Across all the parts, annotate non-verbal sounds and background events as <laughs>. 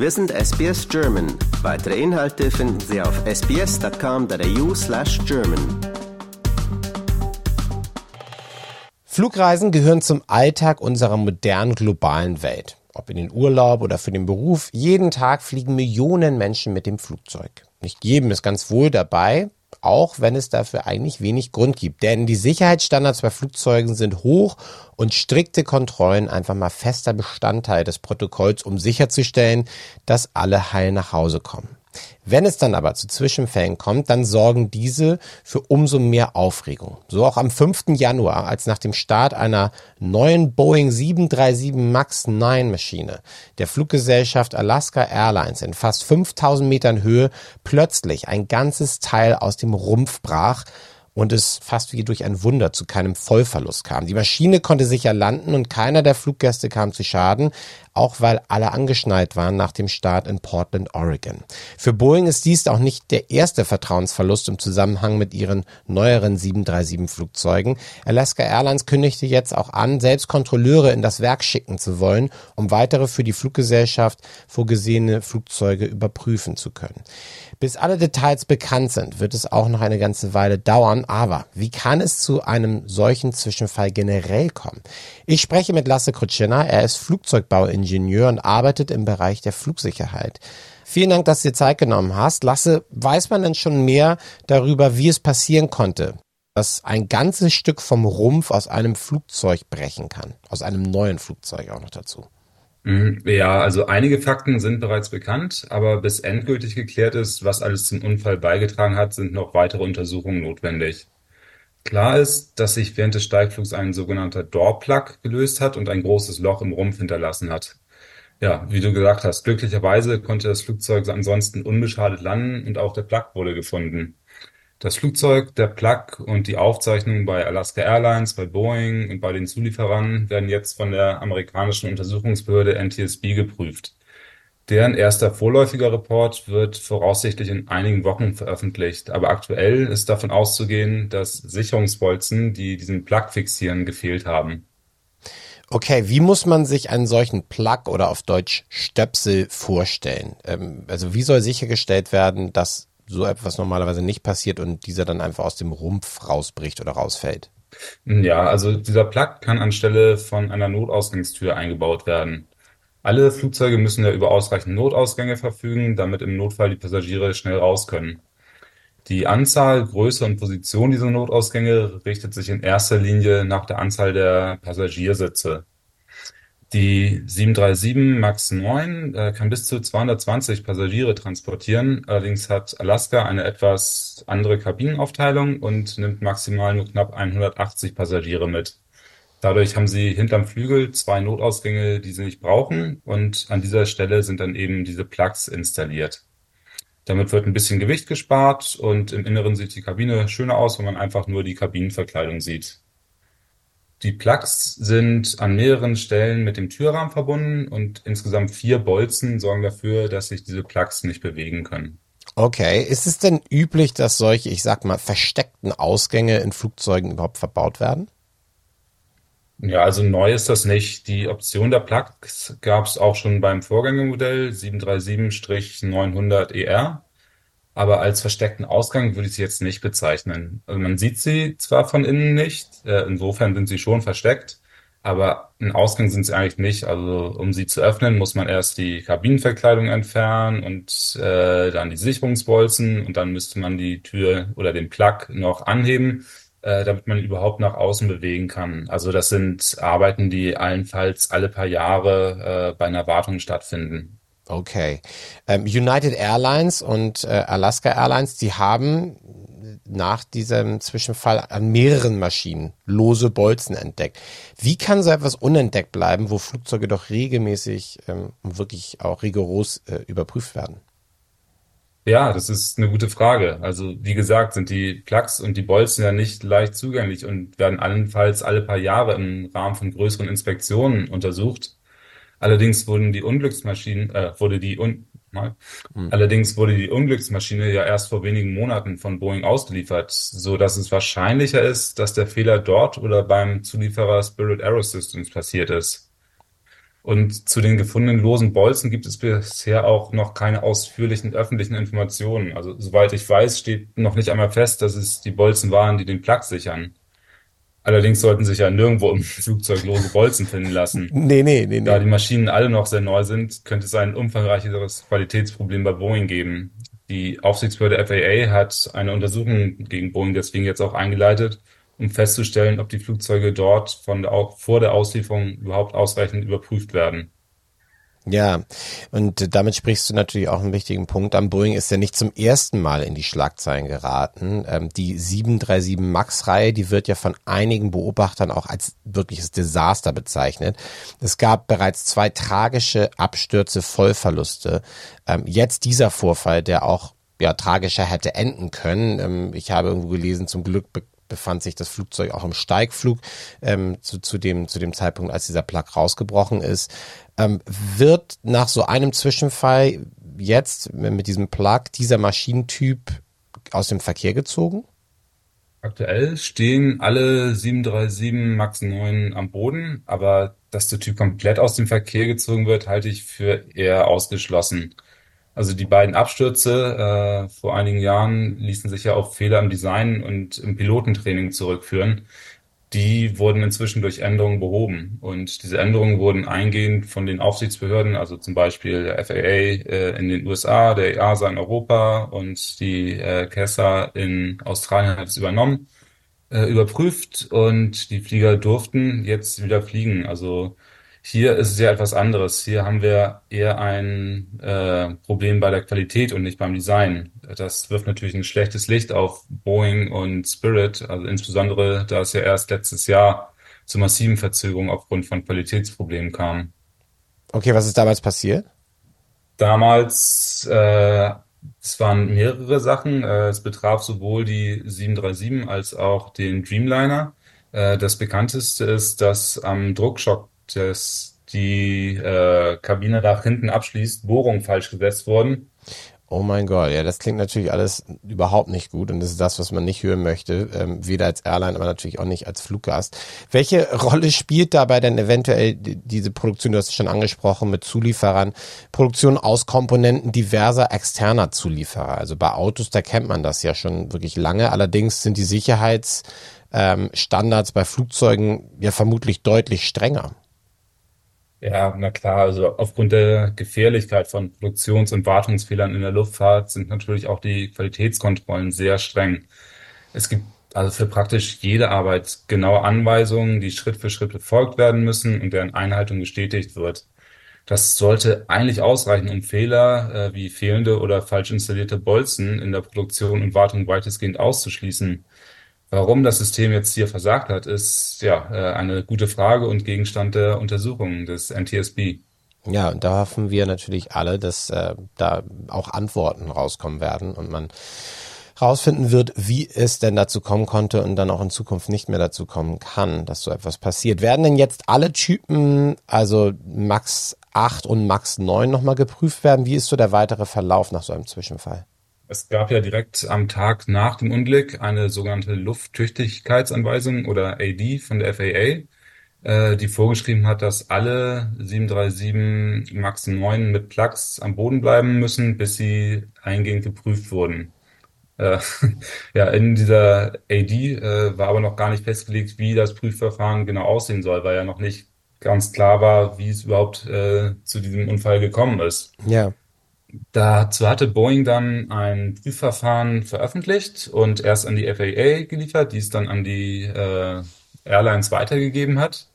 Wir sind SBS German. Weitere Inhalte finden Sie auf sbs.com.au slash German. Flugreisen gehören zum Alltag unserer modernen globalen Welt. Ob in den Urlaub oder für den Beruf, jeden Tag fliegen Millionen Menschen mit dem Flugzeug. Nicht jedem ist ganz wohl dabei, auch wenn es dafür eigentlich wenig Grund gibt. Denn die Sicherheitsstandards bei Flugzeugen sind hoch und strikte Kontrollen einfach mal fester Bestandteil des Protokolls, um sicherzustellen, dass alle heil nach Hause kommen. Wenn es dann aber zu Zwischenfällen kommt, dann sorgen diese für umso mehr Aufregung. So auch am 5. Januar, als nach dem Start einer neuen Boeing 737 MAX 9 Maschine der Fluggesellschaft Alaska Airlines in fast 5000 Metern Höhe plötzlich ein ganzes Teil aus dem Rumpf brach, und es fast wie durch ein Wunder zu keinem Vollverlust kam. Die Maschine konnte sicher landen und keiner der Fluggäste kam zu Schaden, auch weil alle angeschnallt waren nach dem Start in Portland, Oregon. Für Boeing ist dies auch nicht der erste Vertrauensverlust im Zusammenhang mit ihren neueren 737 Flugzeugen. Alaska Airlines kündigte jetzt auch an, selbst Kontrolleure in das Werk schicken zu wollen, um weitere für die Fluggesellschaft vorgesehene Flugzeuge überprüfen zu können. Bis alle Details bekannt sind, wird es auch noch eine ganze Weile dauern. Aber wie kann es zu einem solchen Zwischenfall generell kommen? Ich spreche mit Lasse Krutschina. Er ist Flugzeugbauingenieur und arbeitet im Bereich der Flugsicherheit. Vielen Dank, dass du dir Zeit genommen hast. Lasse, weiß man denn schon mehr darüber, wie es passieren konnte, dass ein ganzes Stück vom Rumpf aus einem Flugzeug brechen kann? Aus einem neuen Flugzeug auch noch dazu. Mhm. Ja, also einige Fakten sind bereits bekannt, aber bis endgültig geklärt ist, was alles zum Unfall beigetragen hat, sind noch weitere Untersuchungen notwendig. Klar ist, dass sich während des Steigflugs ein sogenannter Door-Plug gelöst hat und ein großes Loch im Rumpf hinterlassen hat. Ja, wie du gesagt hast, glücklicherweise konnte das Flugzeug ansonsten unbeschadet landen und auch der Plug wurde gefunden. Das Flugzeug, der Plug und die Aufzeichnungen bei Alaska Airlines, bei Boeing und bei den Zulieferern werden jetzt von der amerikanischen Untersuchungsbehörde NTSB geprüft. Deren erster vorläufiger Report wird voraussichtlich in einigen Wochen veröffentlicht, aber aktuell ist davon auszugehen, dass Sicherungsbolzen, die diesen Plug fixieren, gefehlt haben. Okay, wie muss man sich einen solchen Plug oder auf Deutsch Stöpsel vorstellen? Ähm, also wie soll sichergestellt werden, dass so etwas normalerweise nicht passiert und dieser dann einfach aus dem Rumpf rausbricht oder rausfällt? Ja, also dieser Plug kann anstelle von einer Notausgangstür eingebaut werden. Alle Flugzeuge müssen ja über ausreichend Notausgänge verfügen, damit im Notfall die Passagiere schnell raus können. Die Anzahl, Größe und Position dieser Notausgänge richtet sich in erster Linie nach der Anzahl der Passagiersitze. Die 737 MAX 9 äh, kann bis zu 220 Passagiere transportieren. Allerdings hat Alaska eine etwas andere Kabinenaufteilung und nimmt maximal nur knapp 180 Passagiere mit. Dadurch haben sie hinterm Flügel zwei Notausgänge, die sie nicht brauchen. Und an dieser Stelle sind dann eben diese Plugs installiert. Damit wird ein bisschen Gewicht gespart und im Inneren sieht die Kabine schöner aus, wenn man einfach nur die Kabinenverkleidung sieht. Die Plugs sind an mehreren Stellen mit dem Türrahmen verbunden und insgesamt vier Bolzen sorgen dafür, dass sich diese Plugs nicht bewegen können. Okay, ist es denn üblich, dass solche, ich sag mal, versteckten Ausgänge in Flugzeugen überhaupt verbaut werden? Ja, also neu ist das nicht. Die Option der Plugs gab es auch schon beim Vorgängermodell 737-900ER aber als versteckten Ausgang würde ich sie jetzt nicht bezeichnen. Also man sieht sie zwar von innen nicht, äh, insofern sind sie schon versteckt, aber ein Ausgang sind sie eigentlich nicht. Also um sie zu öffnen, muss man erst die Kabinenverkleidung entfernen und äh, dann die Sicherungsbolzen und dann müsste man die Tür oder den Plug noch anheben, äh, damit man überhaupt nach außen bewegen kann. Also das sind Arbeiten, die allenfalls alle paar Jahre äh, bei einer Wartung stattfinden. Okay. Ähm, United Airlines und äh, Alaska Airlines, die haben nach diesem Zwischenfall an mehreren Maschinen lose Bolzen entdeckt. Wie kann so etwas unentdeckt bleiben, wo Flugzeuge doch regelmäßig ähm, wirklich auch rigoros äh, überprüft werden? Ja, das ist eine gute Frage. Also wie gesagt, sind die Plugs und die Bolzen ja nicht leicht zugänglich und werden allenfalls alle paar Jahre im Rahmen von größeren Inspektionen untersucht. Allerdings wurden die Unglücksmaschinen, äh, wurde die Un mal. Mhm. Allerdings wurde die Unglücksmaschine ja erst vor wenigen Monaten von Boeing ausgeliefert, so dass es wahrscheinlicher ist, dass der Fehler dort oder beim Zulieferer Spirit Aerosystems passiert ist. Und zu den gefundenen losen Bolzen gibt es bisher auch noch keine ausführlichen öffentlichen Informationen. Also soweit ich weiß, steht noch nicht einmal fest, dass es die Bolzen waren, die den Plug sichern. Allerdings sollten sich ja nirgendwo im <laughs> Flugzeug lose Bolzen finden lassen. Nee, nee, nee, Da nee. die Maschinen alle noch sehr neu sind, könnte es ein umfangreicheres Qualitätsproblem bei Boeing geben. Die Aufsichtsbehörde FAA hat eine Untersuchung gegen Boeing deswegen jetzt auch eingeleitet, um festzustellen, ob die Flugzeuge dort von der, vor der Auslieferung überhaupt ausreichend überprüft werden. Ja, und damit sprichst du natürlich auch einen wichtigen Punkt an. Boeing ist ja nicht zum ersten Mal in die Schlagzeilen geraten. Ähm, die 737 MAX-Reihe, die wird ja von einigen Beobachtern auch als wirkliches Desaster bezeichnet. Es gab bereits zwei tragische Abstürze, Vollverluste. Ähm, jetzt dieser Vorfall, der auch ja tragischer hätte enden können. Ähm, ich habe irgendwo gelesen, zum Glück befand sich das Flugzeug auch im Steigflug ähm, zu, zu, dem, zu dem Zeitpunkt, als dieser Plug rausgebrochen ist. Ähm, wird nach so einem Zwischenfall jetzt mit diesem Plug dieser Maschinentyp aus dem Verkehr gezogen? Aktuell stehen alle 737 MAX 9 am Boden, aber dass der Typ komplett aus dem Verkehr gezogen wird, halte ich für eher ausgeschlossen. Also die beiden Abstürze äh, vor einigen Jahren ließen sich ja auf Fehler im Design und im Pilotentraining zurückführen. Die wurden inzwischen durch Änderungen behoben. Und diese Änderungen wurden eingehend von den Aufsichtsbehörden, also zum Beispiel der FAA äh, in den USA, der EASA in Europa und die äh, CASA in Australien hat es übernommen, äh, überprüft und die Flieger durften jetzt wieder fliegen. Also hier ist es ja etwas anderes. Hier haben wir eher ein äh, Problem bei der Qualität und nicht beim Design. Das wirft natürlich ein schlechtes Licht auf Boeing und Spirit, also insbesondere, da es ja erst letztes Jahr zu massiven Verzögerungen aufgrund von Qualitätsproblemen kam. Okay, was ist damals passiert? Damals, äh, es waren mehrere Sachen. Äh, es betraf sowohl die 737 als auch den Dreamliner. Äh, das bekannteste ist, dass am Druckschock des die äh, Kabine nach hinten abschließt, Bohrungen falsch gesetzt wurden. Oh mein Gott, ja, das klingt natürlich alles überhaupt nicht gut und das ist das, was man nicht hören möchte, ähm, weder als Airline, aber natürlich auch nicht als Fluggast. Welche <laughs> Rolle spielt dabei denn eventuell die- diese Produktion, du hast es schon angesprochen, mit Zulieferern, Produktion aus Komponenten diverser externer Zulieferer? Also bei Autos, da kennt man das ja schon wirklich lange, allerdings sind die Sicherheitsstandards bei Flugzeugen ja vermutlich deutlich strenger. Ja, na klar, also aufgrund der Gefährlichkeit von Produktions- und Wartungsfehlern in der Luftfahrt sind natürlich auch die Qualitätskontrollen sehr streng. Es gibt also für praktisch jede Arbeit genaue Anweisungen, die Schritt für Schritt befolgt werden müssen und deren Einhaltung bestätigt wird. Das sollte eigentlich ausreichen, um Fehler äh, wie fehlende oder falsch installierte Bolzen in der Produktion und Wartung weitestgehend auszuschließen. Warum das System jetzt hier versagt hat, ist ja äh, eine gute Frage und Gegenstand der Untersuchung des NTSB. Ja, und da hoffen wir natürlich alle, dass äh, da auch Antworten rauskommen werden und man rausfinden wird, wie es denn dazu kommen konnte und dann auch in Zukunft nicht mehr dazu kommen kann, dass so etwas passiert. Werden denn jetzt alle Typen, also Max 8 und Max 9 nochmal geprüft werden? Wie ist so der weitere Verlauf nach so einem Zwischenfall? Es gab ja direkt am Tag nach dem Unglück eine sogenannte Lufttüchtigkeitsanweisung oder AD von der FAA, äh, die vorgeschrieben hat, dass alle 737 MAX 9 mit Plugs am Boden bleiben müssen, bis sie eingehend geprüft wurden. Äh, <laughs> ja, in dieser AD äh, war aber noch gar nicht festgelegt, wie das Prüfverfahren genau aussehen soll, weil ja noch nicht ganz klar war, wie es überhaupt äh, zu diesem Unfall gekommen ist. Ja. Dazu hatte Boeing dann ein Prüfverfahren veröffentlicht und erst an die FAA geliefert, die es dann an die äh, Airlines weitergegeben hat.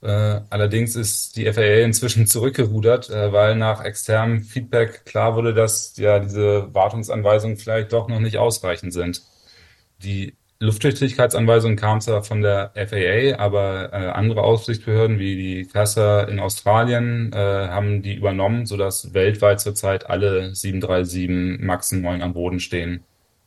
Äh, allerdings ist die FAA inzwischen <laughs> zurückgerudert, äh, weil nach externem Feedback klar wurde, dass ja diese Wartungsanweisungen vielleicht doch noch nicht ausreichend sind. Die Lufttüchtigkeitsanweisung kam zwar von der FAA, aber äh, andere Aufsichtsbehörden wie die CASA in Australien äh, haben die übernommen, sodass weltweit zurzeit alle 737 MAX 9 am Boden stehen.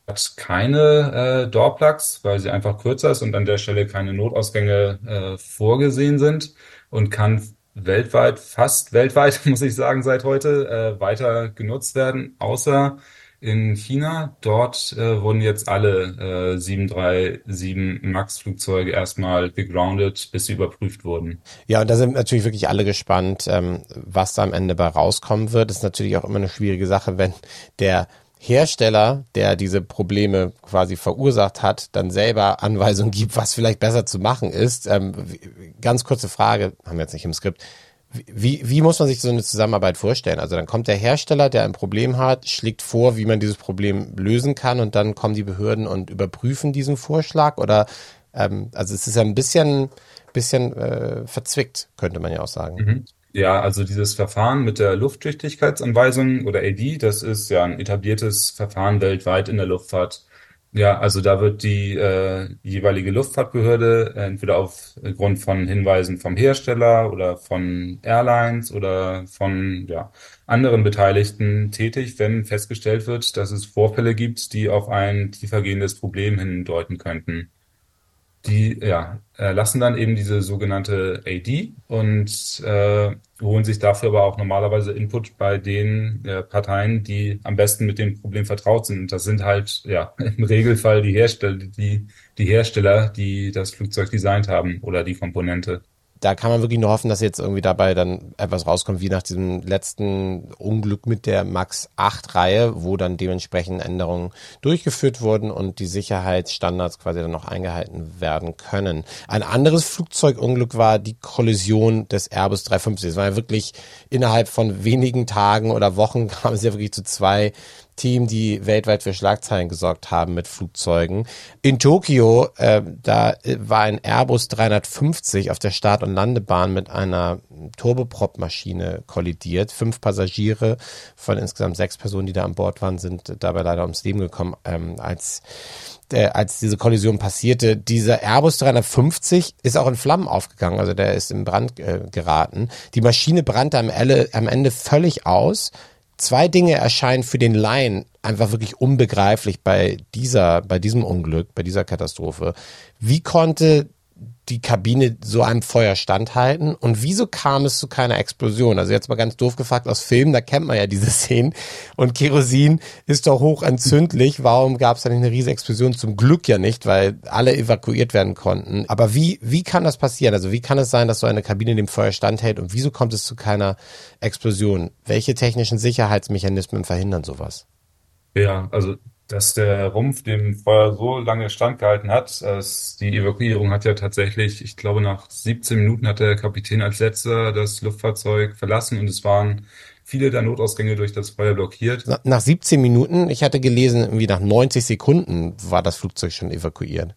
Hat keine äh, Doorplugs, weil sie einfach kürzer ist und an der Stelle keine Notausgänge äh, vorgesehen sind und kann weltweit, fast weltweit, <laughs> muss ich sagen, seit heute äh, weiter genutzt werden, außer in China. Dort äh, wurden jetzt alle äh, 737 MAX-Flugzeuge erstmal gegroundet, bis sie überprüft wurden. Ja, und da sind natürlich wirklich alle gespannt, ähm, was da am Ende bei rauskommen wird. Das ist natürlich auch immer eine schwierige Sache, wenn der Hersteller, der diese Probleme quasi verursacht hat, dann selber Anweisungen gibt, was vielleicht besser zu machen ist. Ähm, ganz kurze Frage, haben wir jetzt nicht im Skript. Wie, wie muss man sich so eine Zusammenarbeit vorstellen? Also dann kommt der Hersteller, der ein Problem hat, schlägt vor, wie man dieses Problem lösen kann und dann kommen die Behörden und überprüfen diesen Vorschlag oder ähm, also es ist ja ein bisschen, bisschen äh, verzwickt, könnte man ja auch sagen. Mhm. Ja, also dieses Verfahren mit der Lufttüchtigkeitsanweisung oder AD, das ist ja ein etabliertes Verfahren weltweit in der Luftfahrt. Ja, also da wird die äh, jeweilige Luftfahrtbehörde entweder aufgrund von Hinweisen vom Hersteller oder von Airlines oder von ja, anderen Beteiligten tätig, wenn festgestellt wird, dass es Vorfälle gibt, die auf ein tiefergehendes Problem hindeuten könnten. Die ja, lassen dann eben diese sogenannte AD und äh, holen sich dafür aber auch normalerweise Input bei den äh, Parteien, die am besten mit dem Problem vertraut sind. Das sind halt ja <laughs> im Regelfall die Hersteller, die, die Hersteller, die das Flugzeug designt haben oder die Komponente da kann man wirklich nur hoffen, dass jetzt irgendwie dabei dann etwas rauskommt, wie nach diesem letzten Unglück mit der Max 8 Reihe, wo dann dementsprechend Änderungen durchgeführt wurden und die Sicherheitsstandards quasi dann noch eingehalten werden können. Ein anderes Flugzeugunglück war die Kollision des Airbus 350. Es war ja wirklich innerhalb von wenigen Tagen oder Wochen <laughs> kam es ja wirklich zu zwei Team, die weltweit für Schlagzeilen gesorgt haben mit Flugzeugen. In Tokio, äh, da äh, war ein Airbus 350 auf der Start- und Landebahn mit einer Turboprop-Maschine kollidiert. Fünf Passagiere von insgesamt sechs Personen, die da an Bord waren, sind dabei leider ums Leben gekommen, ähm, als äh, als diese Kollision passierte. Dieser Airbus 350 ist auch in Flammen aufgegangen, also der ist in Brand äh, geraten. Die Maschine brannte am, Elle, am Ende völlig aus zwei Dinge erscheinen für den Laien einfach wirklich unbegreiflich bei dieser, bei diesem Unglück, bei dieser Katastrophe. Wie konnte die Kabine so einem Feuer standhalten? Und wieso kam es zu keiner Explosion? Also jetzt mal ganz doof gefragt aus Filmen, da kennt man ja diese <laughs> Szenen. Und Kerosin ist doch hochentzündlich. Warum gab es da nicht eine riesige Explosion? Zum Glück ja nicht, weil alle evakuiert werden konnten. Aber wie, wie kann das passieren? Also wie kann es sein, dass so eine Kabine dem Feuer standhält? Und wieso kommt es zu keiner Explosion? Welche technischen Sicherheitsmechanismen verhindern sowas? Ja, also dass der Rumpf dem Feuer so lange standgehalten hat. Dass die Evakuierung hat ja tatsächlich, ich glaube, nach 17 Minuten hat der Kapitän als letzter das Luftfahrzeug verlassen und es waren viele der Notausgänge durch das Feuer blockiert. Nach 17 Minuten, ich hatte gelesen, irgendwie nach 90 Sekunden war das Flugzeug schon evakuiert.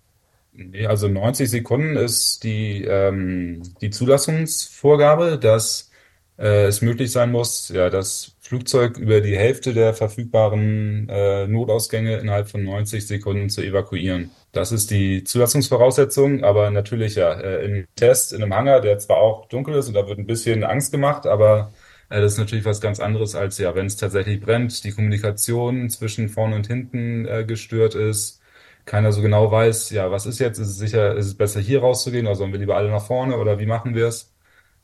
Nee, also 90 Sekunden ist die, ähm, die Zulassungsvorgabe, dass äh, es möglich sein muss, ja, das Flugzeug über die Hälfte der verfügbaren äh, Notausgänge innerhalb von 90 Sekunden zu evakuieren. Das ist die Zulassungsvoraussetzung, aber natürlich ja, äh, im Test in einem Hangar, der zwar auch dunkel ist und da wird ein bisschen Angst gemacht, aber äh, das ist natürlich was ganz anderes als ja, wenn es tatsächlich brennt, die Kommunikation zwischen vorne und hinten äh, gestört ist, keiner so genau weiß, ja, was ist jetzt, ist es sicher, ist es besser hier rauszugehen oder sollen wir lieber alle nach vorne oder wie machen wir es?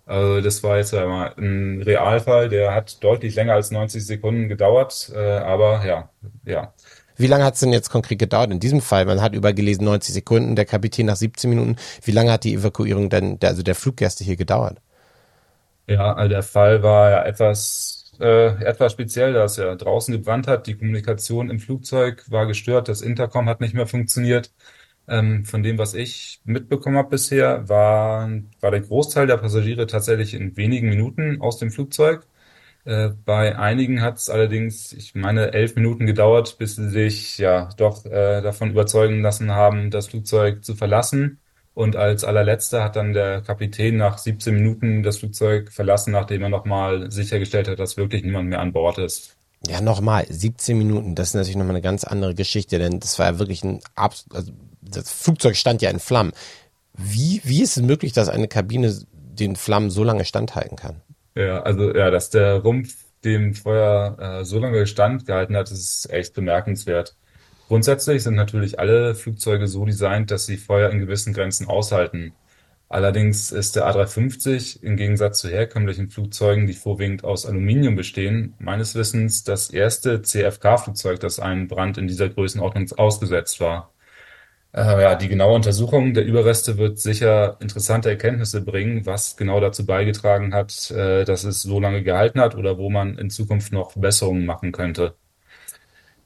Also das war jetzt einmal ein Realfall, der hat deutlich länger als 90 Sekunden gedauert, äh, aber ja, ja. Wie lange hat es denn jetzt konkret gedauert in diesem Fall? Man hat übergelesen 90 Sekunden, der Kapitän nach 17 Minuten. Wie lange hat die Evakuierung denn, also der Fluggäste hier gedauert? Ja, also der Fall war ja etwas, äh, etwas speziell, da es ja draußen gebrannt hat. Die Kommunikation im Flugzeug war gestört, das Intercom hat nicht mehr funktioniert. Ähm, von dem, was ich mitbekommen habe bisher, war, war der Großteil der Passagiere tatsächlich in wenigen Minuten aus dem Flugzeug. Äh, bei einigen hat es allerdings, ich meine, elf Minuten gedauert, bis sie sich ja doch äh, davon überzeugen lassen haben, das Flugzeug zu verlassen. Und als allerletzter hat dann der Kapitän nach 17 Minuten das Flugzeug verlassen, nachdem er nochmal sichergestellt hat, dass wirklich niemand mehr an Bord ist. Ja, nochmal, 17 Minuten, das ist natürlich nochmal eine ganz andere Geschichte, denn das war ja wirklich ein absolut, also das Flugzeug stand ja in Flammen. Wie, wie ist es möglich, dass eine Kabine den Flammen so lange standhalten kann? Ja, also ja, dass der Rumpf dem Feuer äh, so lange standgehalten hat, ist echt bemerkenswert. Grundsätzlich sind natürlich alle Flugzeuge so designt, dass sie Feuer in gewissen Grenzen aushalten. Allerdings ist der A350 im Gegensatz zu herkömmlichen Flugzeugen, die vorwiegend aus Aluminium bestehen, meines Wissens das erste CFK-Flugzeug, das einem Brand in dieser Größenordnung ausgesetzt war. Äh, ja, die genaue Untersuchung der Überreste wird sicher interessante Erkenntnisse bringen, was genau dazu beigetragen hat, äh, dass es so lange gehalten hat oder wo man in Zukunft noch Verbesserungen machen könnte.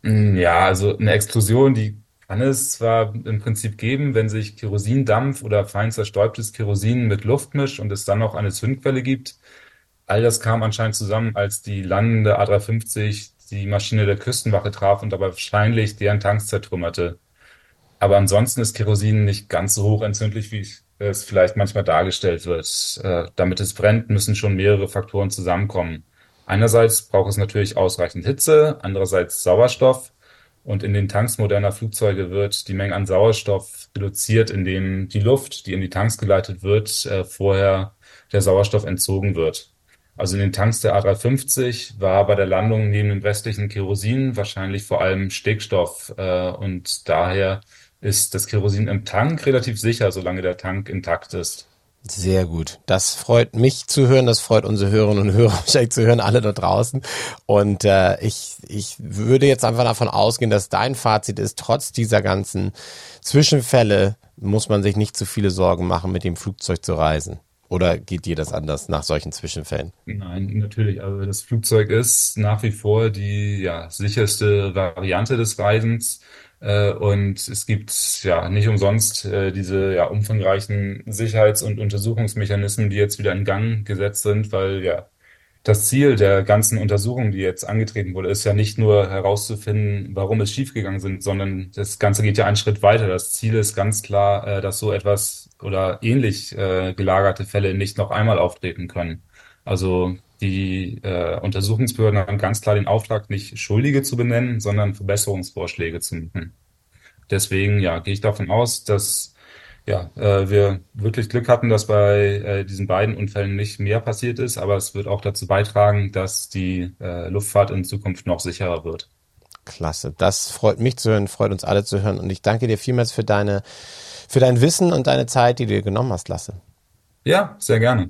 Hm, ja, also eine Explosion, die kann es zwar im Prinzip geben, wenn sich Kerosindampf oder fein zerstäubtes Kerosin mit Luft mischt und es dann noch eine Zündquelle gibt. All das kam anscheinend zusammen, als die landende A350 die Maschine der Küstenwache traf und dabei wahrscheinlich deren Tanks zertrümmerte. Aber ansonsten ist Kerosin nicht ganz so hochentzündlich, wie es vielleicht manchmal dargestellt wird. Äh, damit es brennt, müssen schon mehrere Faktoren zusammenkommen. Einerseits braucht es natürlich ausreichend Hitze, andererseits Sauerstoff. Und in den Tanks moderner Flugzeuge wird die Menge an Sauerstoff reduziert, indem die Luft, die in die Tanks geleitet wird, äh, vorher der Sauerstoff entzogen wird. Also in den Tanks der A350 war bei der Landung neben dem restlichen Kerosin wahrscheinlich vor allem Stickstoff äh, und daher ist das Kerosin im Tank relativ sicher, solange der Tank intakt ist. Sehr gut. Das freut mich zu hören, das freut unsere Hörerinnen und Hörer <laughs> wahrscheinlich zu hören, alle da draußen. Und äh, ich, ich würde jetzt einfach davon ausgehen, dass dein Fazit ist, trotz dieser ganzen Zwischenfälle muss man sich nicht zu viele Sorgen machen, mit dem Flugzeug zu reisen. Oder geht dir das anders nach solchen Zwischenfällen? Nein, natürlich. Also das Flugzeug ist nach wie vor die ja, sicherste Variante des Reisens. Äh, und es gibt ja nicht umsonst äh, diese ja umfangreichen Sicherheits- und Untersuchungsmechanismen, die jetzt wieder in Gang gesetzt sind, weil ja das Ziel der ganzen Untersuchung, die jetzt angetreten wurde, ist ja nicht nur herauszufinden, warum es schiefgegangen sind, sondern das Ganze geht ja einen Schritt weiter. Das Ziel ist ganz klar, äh, dass so etwas oder ähnlich gelagerte Fälle nicht noch einmal auftreten können. Also die äh, Untersuchungsbehörden haben ganz klar den Auftrag, nicht Schuldige zu benennen, sondern Verbesserungsvorschläge zu machen. Deswegen ja, gehe ich davon aus, dass ja, äh, wir wirklich Glück hatten, dass bei äh, diesen beiden Unfällen nicht mehr passiert ist, aber es wird auch dazu beitragen, dass die äh, Luftfahrt in Zukunft noch sicherer wird. Klasse, das freut mich zu hören, freut uns alle zu hören und ich danke dir vielmals für deine für dein Wissen und deine Zeit, die du dir genommen hast, Lasse. Ja, sehr gerne.